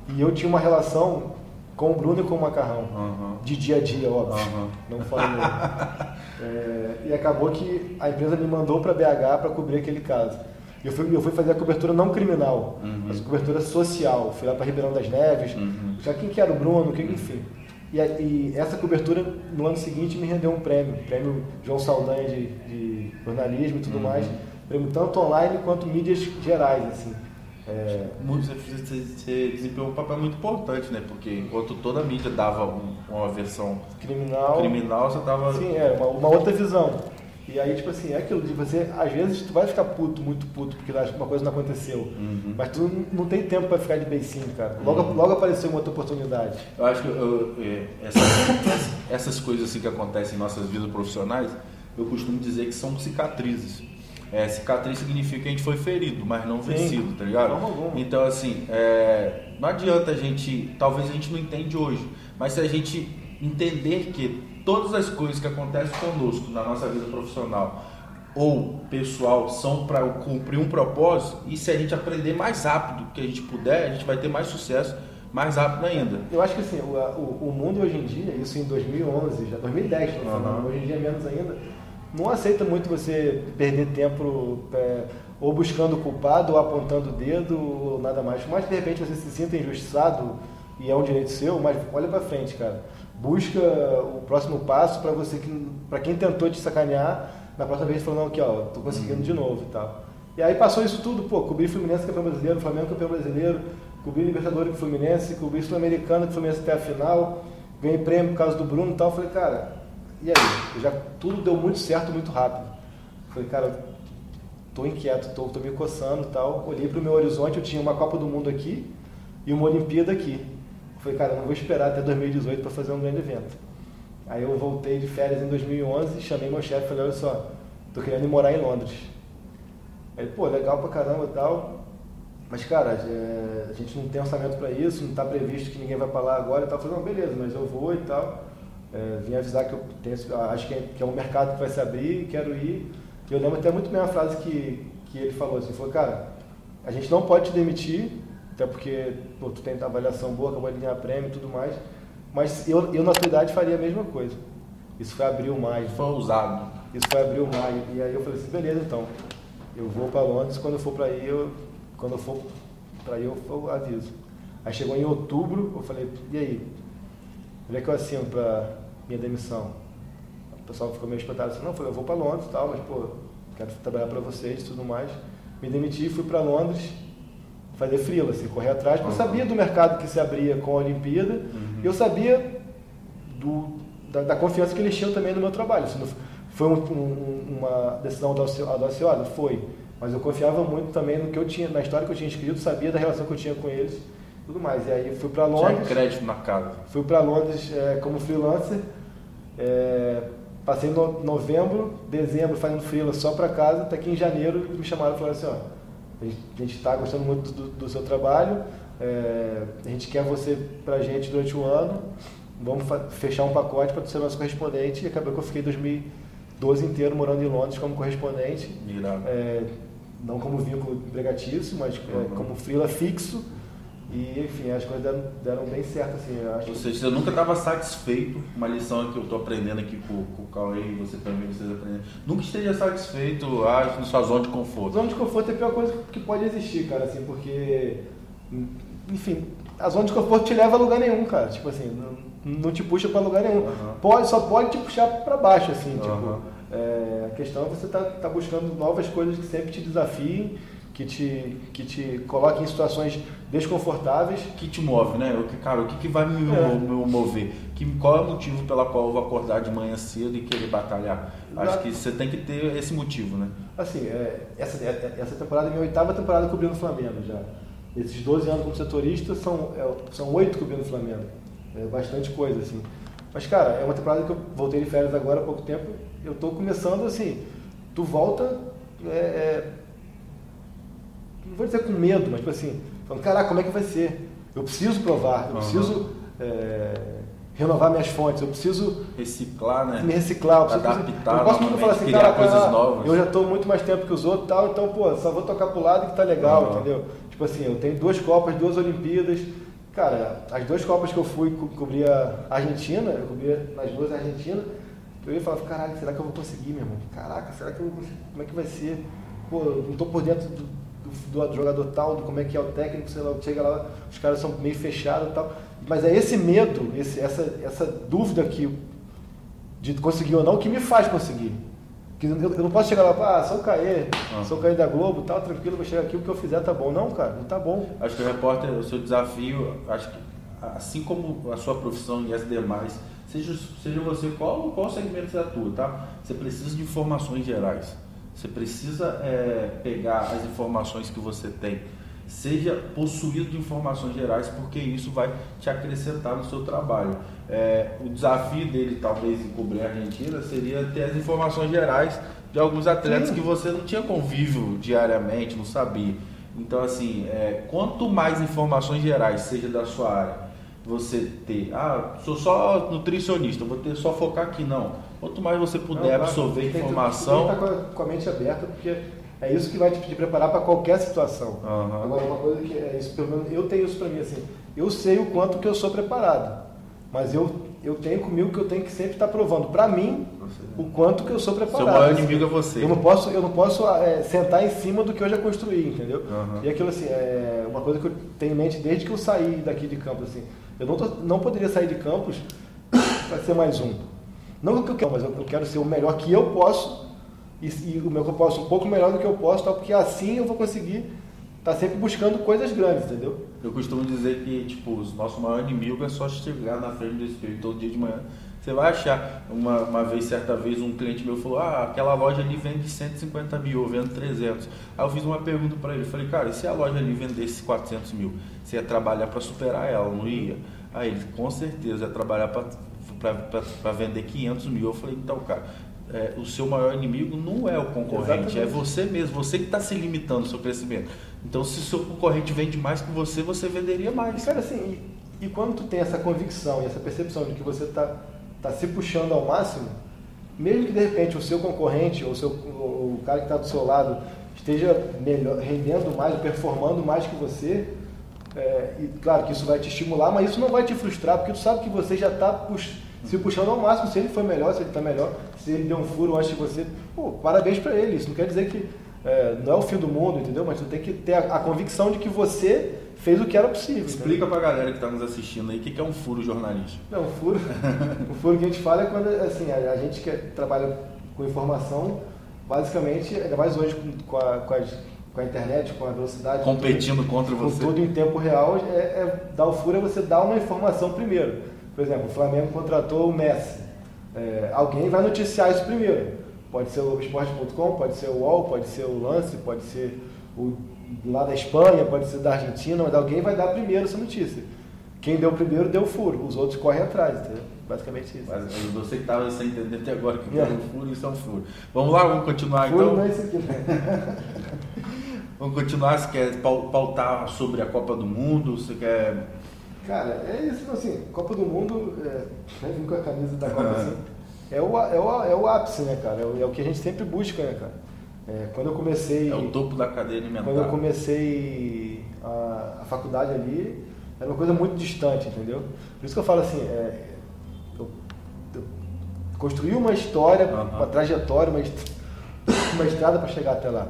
E eu tinha uma relação com o Bruno e com o Macarrão. Uhum. De dia a dia, óbvio. Uhum. Não falei é, E acabou que a empresa me mandou para BH para cobrir aquele caso. Eu fui, eu fui fazer a cobertura não criminal, uhum. mas a cobertura social. Fui lá para Ribeirão das Neves, uhum. já quem que era o Bruno, quem, enfim. E, e, essa cobertura, no ano seguinte, me rendeu um prêmio. Prêmio João Saldanha de, de jornalismo e tudo uhum. mais. Prêmio tanto online quanto mídias gerais, assim. É... Você, você desempenhou um papel muito importante, né? Porque enquanto toda a mídia dava um, uma versão criminal, criminal você dava... Sim, é, uma, uma outra visão. E aí, tipo assim, é aquilo de você, às vezes, tu vai ficar puto, muito puto, porque uma coisa não aconteceu. Uhum. Mas tu não tem tempo para ficar de beicinho, cara. Logo, Uhum. logo apareceu uma outra oportunidade. Eu acho que eu- é, essas, essas coisas assim que acontecem em nossas vidas profissionais, eu costumo dizer que são cicatrizes. É, cicatriz significa que a gente foi ferido, mas não Sim, vencido, tá ligado? Então, assim, é, não adianta a gente, talvez a gente não entende hoje, mas se a gente entender que todas as coisas que acontecem conosco na nossa vida profissional ou pessoal são para cumprir um propósito, e se a gente aprender mais rápido que a gente puder, a gente vai ter mais sucesso mais rápido ainda. Eu acho que assim, o, o, o mundo hoje em dia, isso em 2011, já 2010, tô falando, hoje em dia menos ainda, não aceita muito você perder tempo é, ou buscando o culpado, ou apontando o dedo, ou nada mais. Mas de repente você se sinta injustiçado e é um direito seu, mas olha pra frente, cara. Busca o próximo passo para você que para quem tentou te sacanear, na próxima vez falando aqui, ó, tô conseguindo de novo e tal. E aí passou isso tudo, pô, cobri Fluminense campeão brasileiro, Flamengo campeão brasileiro, cobri Libertadores com Fluminense, cobri Sul-Americano com Fluminense até a final, ganhei prêmio por causa do Bruno e tal. Falei, cara, e aí? Eu já, tudo deu muito certo, muito rápido. Falei, cara, tô inquieto, tô, tô me coçando e tal. Olhei pro meu horizonte, eu tinha uma Copa do Mundo aqui e uma Olimpíada aqui. Falei, cara, não vou esperar até 2018 para fazer um grande evento. Aí eu voltei de férias em 2011, chamei meu chefe e falei, olha só, tô querendo ir morar em Londres. Aí, pô, legal pra caramba e tal. Mas, cara, é, a gente não tem orçamento para isso, não está previsto que ninguém vai para lá agora e tal. Eu falei, não, beleza, mas eu vou e tal. É, vim avisar que eu tenho, acho que é, que é um mercado que vai se abrir, quero ir. E eu lembro até muito bem a frase que, que ele falou assim, falou, cara, a gente não pode te demitir, até porque pô, tu tem avaliação boa, acabou de ganhar prêmio e tudo mais, mas eu, eu na tua idade faria a mesma coisa. Isso foi abril, maio. Foi ousado. Isso foi abril, maio. E aí eu falei assim, beleza então. Eu vou para Londres, quando eu for para aí, eu, quando eu for para aí eu, eu aviso. Aí chegou em outubro, eu falei, e aí? Onde é que eu assino para minha demissão? O pessoal ficou meio espantado assim, não, eu falei, eu vou para Londres e tal, mas pô, quero trabalhar para vocês e tudo mais. Me demiti, fui para Londres fazer freela, assim, correr atrás, porque eu Uhum. sabia do mercado que se abria com a Olimpíada, e eu sabia do, da, da confiança que eles tinham também no meu trabalho. Não foi um- um- uma decisão audacio- audaciosa? Foi. Mas eu confiava muito também no que eu tinha, na história que eu tinha escrito, sabia da relação que eu tinha com eles e tudo mais. E aí fui para Tinha Londres, crédito na casa. fui para Londres é, como freelancer, é, passei no, novembro, dezembro fazendo freela só para casa, até que em janeiro me chamaram e falaram assim, ó, a gente está gostando muito do, do seu trabalho, é, a gente quer você para a gente durante o ano, vamos fechar um pacote para ser nosso correspondente, e acabou que eu fiquei 2012 inteiro morando em Londres como correspondente, é, não como vínculo empregatício, mas é, Uhum. como freela fixo, e enfim, as coisas deram, deram bem certo, assim, eu acho Ou seja, você nunca estava satisfeito, uma lição que eu estou aprendendo aqui com, com o Cauê e você também, vocês aprendendo. Nunca esteja satisfeito ah, na sua zona de conforto. Zona de conforto é a pior coisa que pode existir, cara, assim, porque, enfim, a zona de conforto te leva a lugar nenhum, cara. Tipo assim, não, não te puxa pra lugar nenhum. Aham. Pode, só pode te puxar pra baixo, assim, Aham. tipo. é, a questão é você tá, tá buscando novas coisas que sempre te desafiem, que te, que te coloquem em situações desconfortáveis. Que te move, né? Que, cara, o que, que vai me, É. mover? Que, qual é o motivo pela qual eu vou acordar de manhã cedo e querer batalhar? Acho Exato. que você tem que ter esse motivo, né? Assim, é, essa, é- essa temporada é minha oitava temporada cobrindo o Flamengo já. Esses 12 anos como setorista são, é, são oito cobrindo o Flamengo. É bastante coisa, assim. Mas, cara, é uma temporada que eu voltei de férias agora há pouco tempo. Eu tô começando assim, tu volta, é, é, não vou dizer com medo, mas tipo assim, falando, caraca, como é que vai ser? Eu preciso provar, eu Aham. preciso é, renovar minhas fontes, eu preciso Reciclar, né? me reciclar, eu preciso, Adaptar eu posso muito falar assim, criar cara, coisas cara, novas. eu já estou muito mais tempo que os outros tal, então, pô, só vou tocar pro lado que tá legal, Aham. entendeu? Tipo assim, eu tenho duas Copas, duas Olimpíadas. Cara, as duas Copas que eu fui co cobrir a Argentina, eu cobria nas duas a Argentina, eu ia falar, caralho, será que eu vou conseguir, meu irmão? Caraca, será que eu vou conseguir? Como é que vai ser? Pô, eu não tô por dentro do, do- do jogador tal, do como é que é o técnico, sei lá, chega lá, os caras são meio fechados e tal. Mas é esse medo, esse, essa, essa dúvida que de conseguir ou não que me faz conseguir. Que eu, eu não posso chegar lá, ah, sou o Caê, Ah. sou o Caê da Globo, tal, tranquilo, vou chegar aqui, o que eu fizer tá bom. Não, cara, não tá bom. Acho que o repórter, o seu desafio, acho que assim como a sua profissão e as demais, seja, seja você qual, qual segmento você atua, tá? Você precisa de informações gerais. Você precisa é, pegar as informações que você tem, seja possuído de informações gerais, porque isso vai te acrescentar no seu trabalho. É, o desafio dele, talvez, em cobrir a Argentina, seria ter as informações gerais de alguns atletas Sim. que você não tinha convívio diariamente, não sabia. Então, assim, é, quanto mais informações gerais, seja da sua área, você ter, ah, sou só nutricionista, vou ter só focar aqui, não. Quanto mais você puder não, absorver informação. Tem que estar com a mente aberta, porque é isso que vai te preparar para qualquer situação. Uhum. Agora, uma coisa que é isso, pelo menos eu tenho isso para mim, assim, eu sei o quanto que eu sou preparado, mas eu eu tenho comigo que eu tenho que sempre estar provando para mim o quanto que eu sou preparado. Seu maior inimigo é você. Eu não posso, eu não posso é, sentar em cima do que eu já construí, entendeu? Uhum. E aquilo assim, é uma coisa que eu tenho em mente desde que eu saí daqui de campus, assim. Eu não, tô, não poderia sair de campus para ser mais um. Não o que eu quero, mas eu, quero ser o melhor que eu posso e, e, o meu que eu posso um pouco melhor do que eu posso, tal, porque assim eu vou conseguir estar sempre buscando coisas grandes, entendeu? Eu costumo dizer que, tipo, o nosso maior inimigo é só chegar na frente do espelho todo dia de manhã. Você vai achar, uma, uma vez, certa vez, um cliente meu falou, ah, aquela loja ali vende 150 mil, eu vendo 300. Aí eu fiz uma pergunta para ele, falei, cara, e se a loja ali vendesse 400 mil? Você ia trabalhar para superar ela, não ia? Aí ele, com certeza, ia trabalhar para vender 500 mil. Eu falei, então, cara, é, o seu maior inimigo não é o concorrente, Exatamente. é você mesmo, você que está se limitando no seu crescimento. Então, se o seu concorrente vende mais que você, você venderia mais. E, cara, assim, e, e quando tu tem essa convicção e essa percepção de que você está tá se puxando ao máximo, mesmo que de repente o seu concorrente ou, seu, o cara que está do seu lado esteja melhor, rendendo mais, performando mais que você, é, e claro que isso vai te estimular, mas isso não vai te frustrar, porque tu sabe que você já está pux, se puxando ao máximo. Se ele foi melhor, se ele está melhor, se ele deu um furo antes de você, pô, parabéns para ele. Isso não quer dizer que é, não é o fim do mundo, entendeu? Mas tu tem que ter a, a convicção de que você fez o que era possível. Explica para a galera que está nos assistindo aí o que, que é um furo jornalístico. Não, um furo, o furo que a gente fala é quando assim, a, a gente que trabalha com informação, basicamente, ainda mais hoje com a, com, as, com a internet, com a velocidade. Competindo tudo, contra você. Com tudo em tempo real, é, é, dar o furo é você dar uma informação primeiro. Por exemplo, o Flamengo contratou o Messi. É, alguém vai noticiar isso primeiro. Pode ser o esporte.com, pode ser o UOL, pode ser o Lance, pode ser o lá da Espanha, pode ser da Argentina, mas alguém vai dar primeiro essa notícia. Quem deu primeiro deu furo, os outros correm atrás, entendeu? Basicamente isso. Mas você que estava sem entender até agora que é um furo, isso é um furo. Vamos lá, vamos continuar furo então. Não é isso aqui, né? vamos continuar, você quer pautar sobre a Copa do Mundo, você quer. Cara, é isso, assim, Copa do Mundo, é, né, vim com a camisa da Copa assim é o, é o, é o ápice, né, cara? É o, é o que a gente sempre busca, né, cara? É, quando eu comecei. É o topo da cadeia alimentar. Quando eu comecei a, a, faculdade ali, era uma coisa muito distante, entendeu? Por isso que eu falo assim, é, eu, eu construí uma história, uhum. uma trajetória, uma, uma estrada para chegar até lá.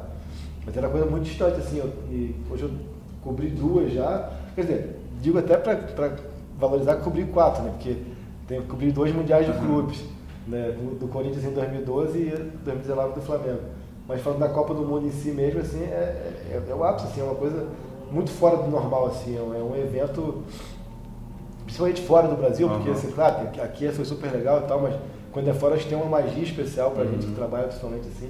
Mas era uma coisa muito distante, assim, eu, e hoje eu cobri duas já. Quer dizer, digo até para valorizar que cobri quatro, né? Porque tenho cobri dois mundiais de clubes né, do Corinthians em 2012 e 2019 do Flamengo. Mas falando da Copa do Mundo em si mesmo, assim, é, é, é o ápice, assim, é uma coisa muito fora do normal, assim, é um é evento, principalmente fora do Brasil, uhum. porque, assim, claro, aqui foi super legal e tal, mas quando é fora a gente tem uma magia especial pra uhum. gente que trabalha principalmente assim.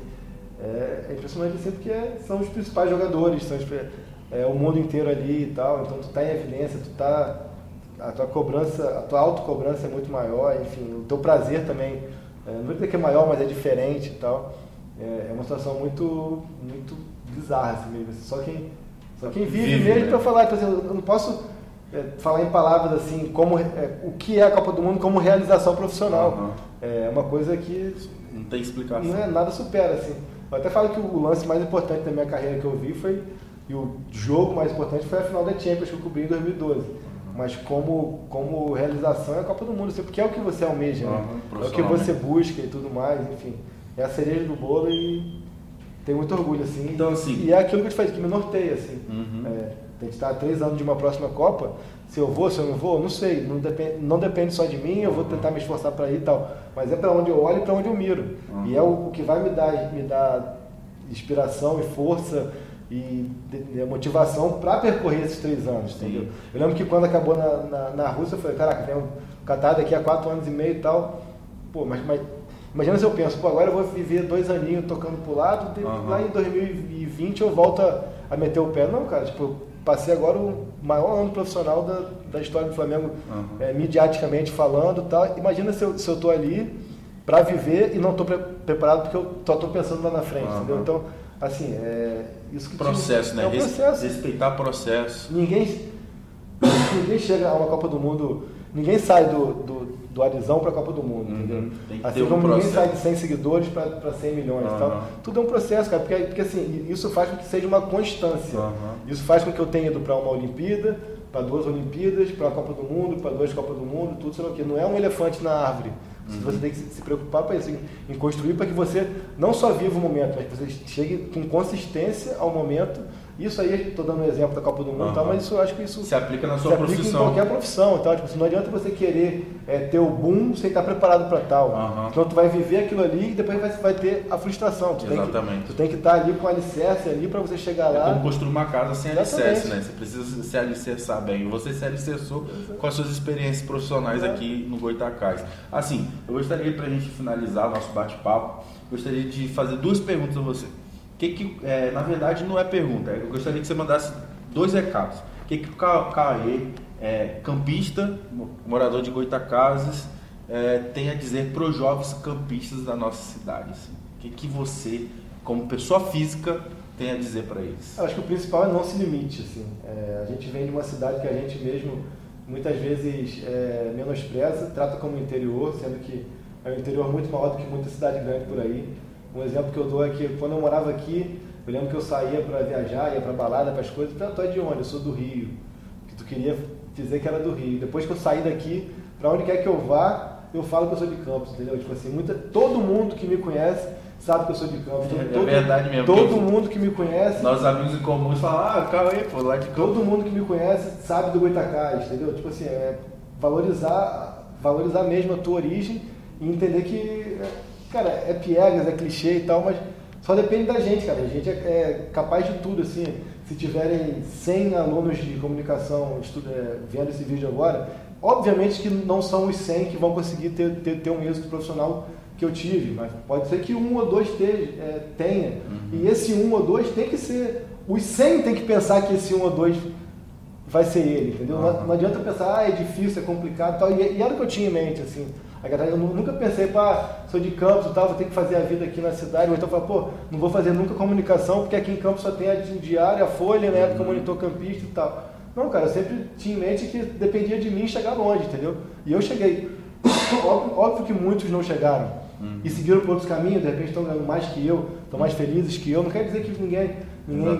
É, é impressionante assim, porque são os principais jogadores, são os, é, o mundo inteiro ali e tal, então tu tá em evidência, tu tá a tua cobrança, a tua autocobrança é muito maior, enfim, o teu prazer também, é, não vou dizer que é maior, mas é diferente e tal. É, é uma situação muito, muito bizarra assim mesmo. Só quem, só quem vive, vive mesmo né? para falar, então, assim, eu não posso é, falar em palavras assim, como é, o que é a Copa do Mundo como realização profissional. Uhum. É uma coisa que não tem explicação. Não é nada supera assim. Eu até falo que o lance mais importante da minha carreira que eu vi foi e o jogo mais importante foi a final da Champions que eu cobri em 2012 mas como, como realização é a Copa do Mundo, porque é o que você almeja, né? é o que você busca e tudo mais, enfim. É a cereja do bolo e tenho muito orgulho, assim. Então, assim e é aquilo que eu te falei, que me norteia, assim. Uhum. É, tem que estar há três anos de uma próxima Copa, se eu vou, se eu não vou, não sei, não depende, não depende só de mim, eu vou tentar me esforçar para ir e tal, mas é para onde eu olho e para onde eu miro. Uhum. E é o, o, que vai me dar, me dar inspiração e força e de, de motivação para percorrer esses três anos, entendeu? Eu lembro que quando acabou na, na, na Rússia, eu falei, caraca, vem um Catar daqui a quatro anos e meio e tal. Pô, mas, mas imagina se eu penso, pô, agora eu vou viver dois aninhos tocando pro lado, uhum. lá em 2020 eu volto a, a, meter o pé. Não, cara, tipo, eu passei agora o maior ano profissional da, da história do Flamengo, uhum. é, mediaticamente falando tal. Imagina se eu, se eu tô ali para viver e não estou pre preparado porque eu só estou pensando lá na frente, uhum. entendeu? Então, assim, é isso que processo, né? É um processo. Respeitar processo. Ninguém ninguém chega a uma Copa do Mundo, ninguém sai do, do, do Arizão para a Copa do Mundo, uhum. entendeu? Assim como um ninguém sai de 100 seguidores para 100 milhões uhum. tal. Tudo é um processo, cara, porque, porque assim, isso faz com que seja uma constância. Uhum. Isso faz com que eu tenha ido para uma Olimpíada, para duas Olimpíadas, para a Copa do Mundo, para duas Copas do Mundo, tudo sei lá o quê. Não é um elefante na árvore. Uhum. Você tem que se preocupar para isso, em, construir para que você não só viva o momento, mas que você chegue com consistência ao momento isso aí, estou dando um exemplo da Copa do Mundo, uhum. tal, mas isso eu acho que isso se aplica na sua se aplica profissão. em qualquer profissão. Então, tipo, não adianta você querer é, ter o boom sem estar preparado para tal. Uhum. Então tu vai viver aquilo ali e depois vai, vai ter a frustração. Tu Exatamente. Tem que, tu tem que estar ali com o alicerce ali para você chegar lá. É como construir uma casa sem Exatamente. alicerce, né? Você precisa se alicerçar bem. Você se alicerçou Exatamente. com as suas experiências profissionais Exato. aqui no Goitacás. Assim, eu gostaria para a gente finalizar nosso bate-papo, gostaria de fazer duas perguntas a você que, que é, na verdade não é pergunta, eu gostaria que você mandasse dois recados. O que, que o Caê, é, campista, morador de Goitacazes, é, tem a dizer para os jovens campistas da nossa cidade? Assim? O que, que você, como pessoa física, tem a dizer para eles? Eu acho que o principal é não se limite. Assim. É, a gente vem de uma cidade que a gente mesmo muitas vezes é, menospreza, trata como interior, sendo que é um interior muito maior do que muita cidade grande por aí. Um exemplo que eu dou é que quando eu morava aqui, eu lembro que eu saía para viajar, ia para balada, para as coisas, então, tu é de onde? Eu sou do Rio. Que tu queria dizer que era do Rio. Depois que eu saí daqui, para onde quer que eu vá, eu falo que eu sou de Campos, entendeu? Tipo assim, muita, todo mundo que me conhece sabe que eu sou de Campos. É, todo, é verdade mesmo. Todo mundo que me conhece. Nossos amigos em comuns falam, ah, calma aí, pô, lá de Campos. Todo mundo que me conhece sabe do Goitacás, entendeu? Tipo assim, é valorizar, valorizar mesmo a tua origem e entender que Cara, é piegas, é clichê e tal, mas só depende da gente, cara. A gente é, é capaz de tudo, assim. Se tiverem 100 alunos de comunicação estudo, é, vendo esse vídeo agora, obviamente que não são os 100 que vão conseguir ter, ter, ter um êxito profissional que eu tive, mas pode ser que um ou dois é, tenha. Uhum. E esse um ou dois tem que ser. Os 100 tem que pensar que esse um ou dois vai ser ele, entendeu? Uhum. Não, não, adianta pensar, ah, é difícil, é complicado e tal. E, e era o que eu tinha em mente, assim. Eu nunca pensei, pá, sou de Campos e tal, vou ter que fazer a vida aqui na cidade. Ou então falar, pô, não vou fazer nunca comunicação, porque aqui em Campos só tem a diária, a Folha, né, época, uhum. monitor campista e tal. Não, cara, eu sempre tinha em mente que dependia de mim chegar longe, entendeu? E eu cheguei. Óbvio, óbvio que muitos não chegaram. Uhum. E seguiram por outros caminhos, de repente estão ganhando mais que eu, estão mais felizes que eu. Não quer dizer que ninguém, ninguém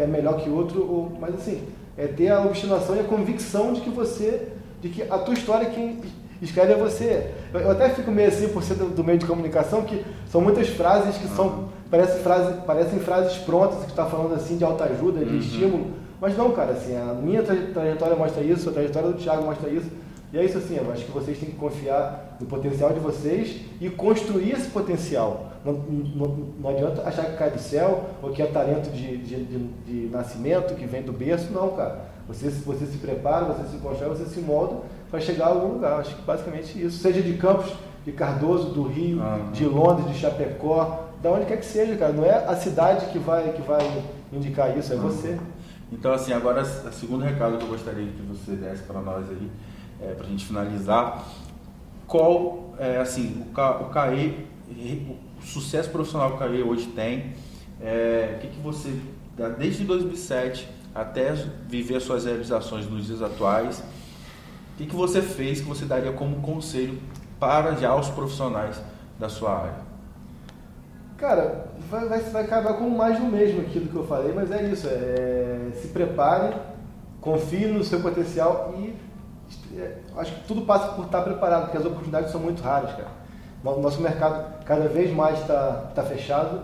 é melhor que outro, ou, mas assim, é ter a obstinação e a convicção de que você, de que a tua história é quem escreve é você. Eu, até fico meio assim por ser do, do, meio de comunicação, que são muitas frases que são, parecem, frase, parecem frases prontas, que está falando assim de autoajuda, de uhum. estímulo. Mas não, cara, assim, a minha trajetória mostra isso, a trajetória do Thiago mostra isso. E é isso assim, eu acho que vocês têm que confiar no potencial de vocês e construir esse potencial. Não, não, não adianta achar que cai do céu ou que é talento de, de, de, de nascimento, que vem do berço, não, cara. Você, você se prepara, você se constrói, você se molda para chegar a algum lugar. Acho que basicamente isso. Seja de Campos, de Cardoso, do Rio, de Londres, de Chapecó, da onde quer que seja, cara. Não é a cidade que vai, que vai indicar isso, é você. Então, assim, agora o segundo recado que eu gostaria que você desse para nós aí, é, para a gente finalizar, qual, é, assim, o, Ca, o CAE, o sucesso profissional que o CAE hoje tem, é, o que, que você, desde 2007 até viver as suas realizações nos dias atuais, que, que você fez que você daria como conselho para já os profissionais da sua área? Cara, vai, vai, vai acabar com mais do mesmo aquilo que eu falei, mas é isso. É, se prepare, confie no seu potencial e é, acho que tudo passa por estar preparado, porque as oportunidades são muito raras, cara. Nosso mercado cada vez mais está tá fechado.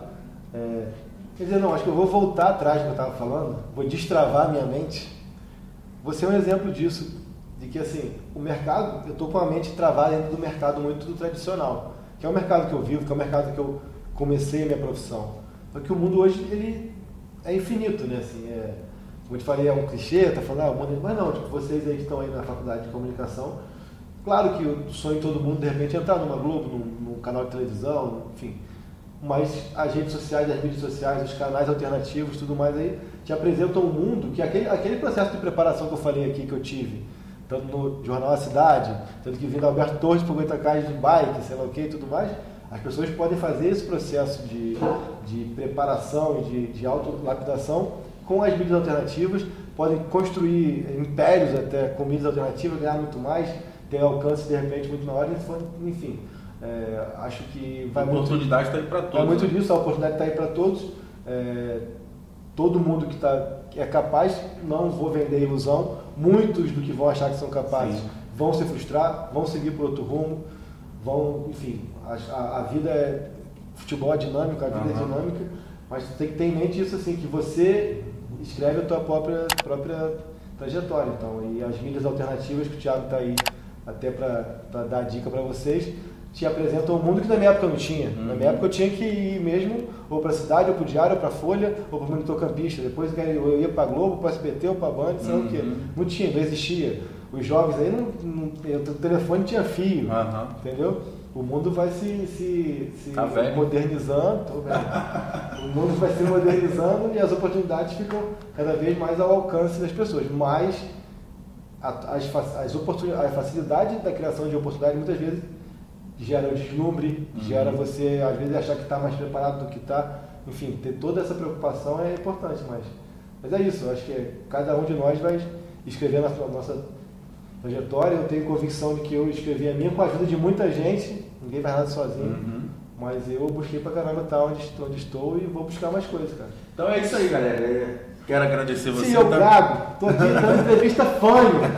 É, quer dizer, não, acho que eu vou voltar atrás do que eu estava falando, vou destravar minha mente. Você é um exemplo disso de que assim, o mercado, eu estou com a mente travada dentro do mercado muito do tradicional, que é o mercado que eu vivo, que é o mercado que eu comecei a minha profissão. Só que o mundo hoje, ele é infinito, né? Assim, é, como eu te falei, é um clichê, tá falando, ah, o mundo... mas não, tipo, vocês aí que estão aí na faculdade de comunicação, claro que o sonho de todo mundo, de repente, é entrar numa Globo, num, num canal de televisão, enfim, mas as redes sociais, as mídias sociais, os canais alternativos, tudo mais aí, te apresentam um mundo que aquele, aquele processo de preparação que eu falei aqui, que eu tive, tanto no Jornal A Cidade, tanto que vindo Alberto Torres para Goitacás de bike, sei lá o que e tudo mais, as pessoas podem fazer esse processo de, de preparação e de, de autolapidação com as mídias alternativas, podem construir impérios até com mídias alternativas, ganhar muito mais, ter alcance de repente muito maior, enfim. É, acho que vai a oportunidade está aí para todos. Vai muito né? disso, a oportunidade está aí para todos. É, todo mundo que, tá, que é capaz, não vou vender ilusão, muitos do que vão achar que são capazes Sim. vão se frustrar, vão seguir por outro rumo, vão, enfim, a, a vida é futebol é dinâmico, a vida uhum. é dinâmica, mas você tem que ter em mente isso assim, que você escreve a tua própria, própria trajetória. Então, e as mídias alternativas que o Thiago está aí até para dar dica para vocês, te apresentam um mundo que na minha época não tinha. Uhum. Na minha época eu tinha que ir mesmo ou para a cidade, ou para o Diário, ou para a Folha, ou para o Monitor Campista. Depois eu ia para a Globo, para a SBT ou para a Band, sei lá uhum. o quê. Não tinha, não existia. Os jovens aí, não, não, o telefone tinha fio, uhum. entendeu? O mundo vai se, se, se tá modernizando, o mundo vai se modernizando e as oportunidades ficam cada vez mais ao alcance das pessoas. Mas a, as, as oportunidades, a facilidade da criação de oportunidades muitas vezes gera deslumbre, uhum. gera você às vezes achar que está mais preparado do que está. Enfim, ter toda essa preocupação é importante, mas, mas é isso. Eu acho que cada um de nós vai escrever a nossa trajetória. Eu tenho convicção de que eu escrevi a minha com a ajuda de muita gente, ninguém faz nada sozinho. Uhum. Mas eu busquei pra caramba estar onde, onde estou e vou buscar mais coisas, cara. Então é isso aí, galera. É, quero agradecer você. Sim, eu tá... Gago. Tô aqui dando entrevista fã,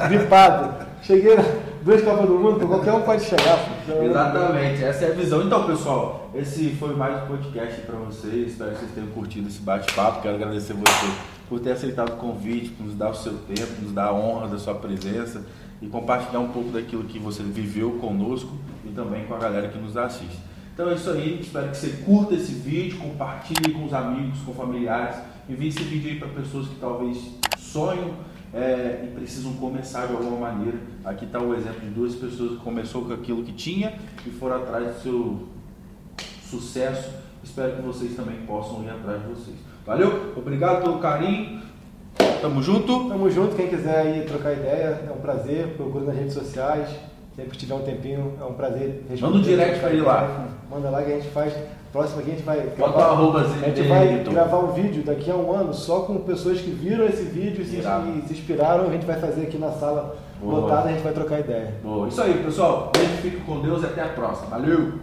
gripado. Cheguei na duas Copas do Mundo, qualquer um pode chegar. Exatamente, essa é a visão. Então, pessoal, esse foi mais um podcast para vocês. Espero que vocês tenham curtido esse bate-papo. Quero agradecer você por ter aceitado o convite, por nos dar o seu tempo, nos dar a honra da sua presença e compartilhar um pouco daquilo que você viveu conosco e também com a galera que nos assiste. Então é isso aí, espero que você curta esse vídeo, compartilhe com os amigos, com familiares, envie esse vídeo aí para pessoas que talvez sonham é, e precisam começar de alguma maneira. Aqui está o exemplo de duas pessoas que começou com aquilo que tinha e foram atrás do seu sucesso. Espero que vocês também possam ir atrás de vocês. Valeu? Obrigado pelo carinho. Tamo junto. Tamo junto. Quem quiser aí trocar ideia, é um prazer. Procura nas redes sociais. Sempre que tiver um tempinho, é um prazer. Manda um direct para ir lá. Manda lá que a gente faz Próximo aqui a gente vai gravar, a gente vai gravar um vídeo daqui a um ano só com pessoas que viram esse vídeo e se, e se inspiraram. A gente vai fazer aqui na sala Boa. lotada, a gente vai trocar ideia. Boa. Isso aí, pessoal. Beijo, fique com Deus e até a próxima. Valeu!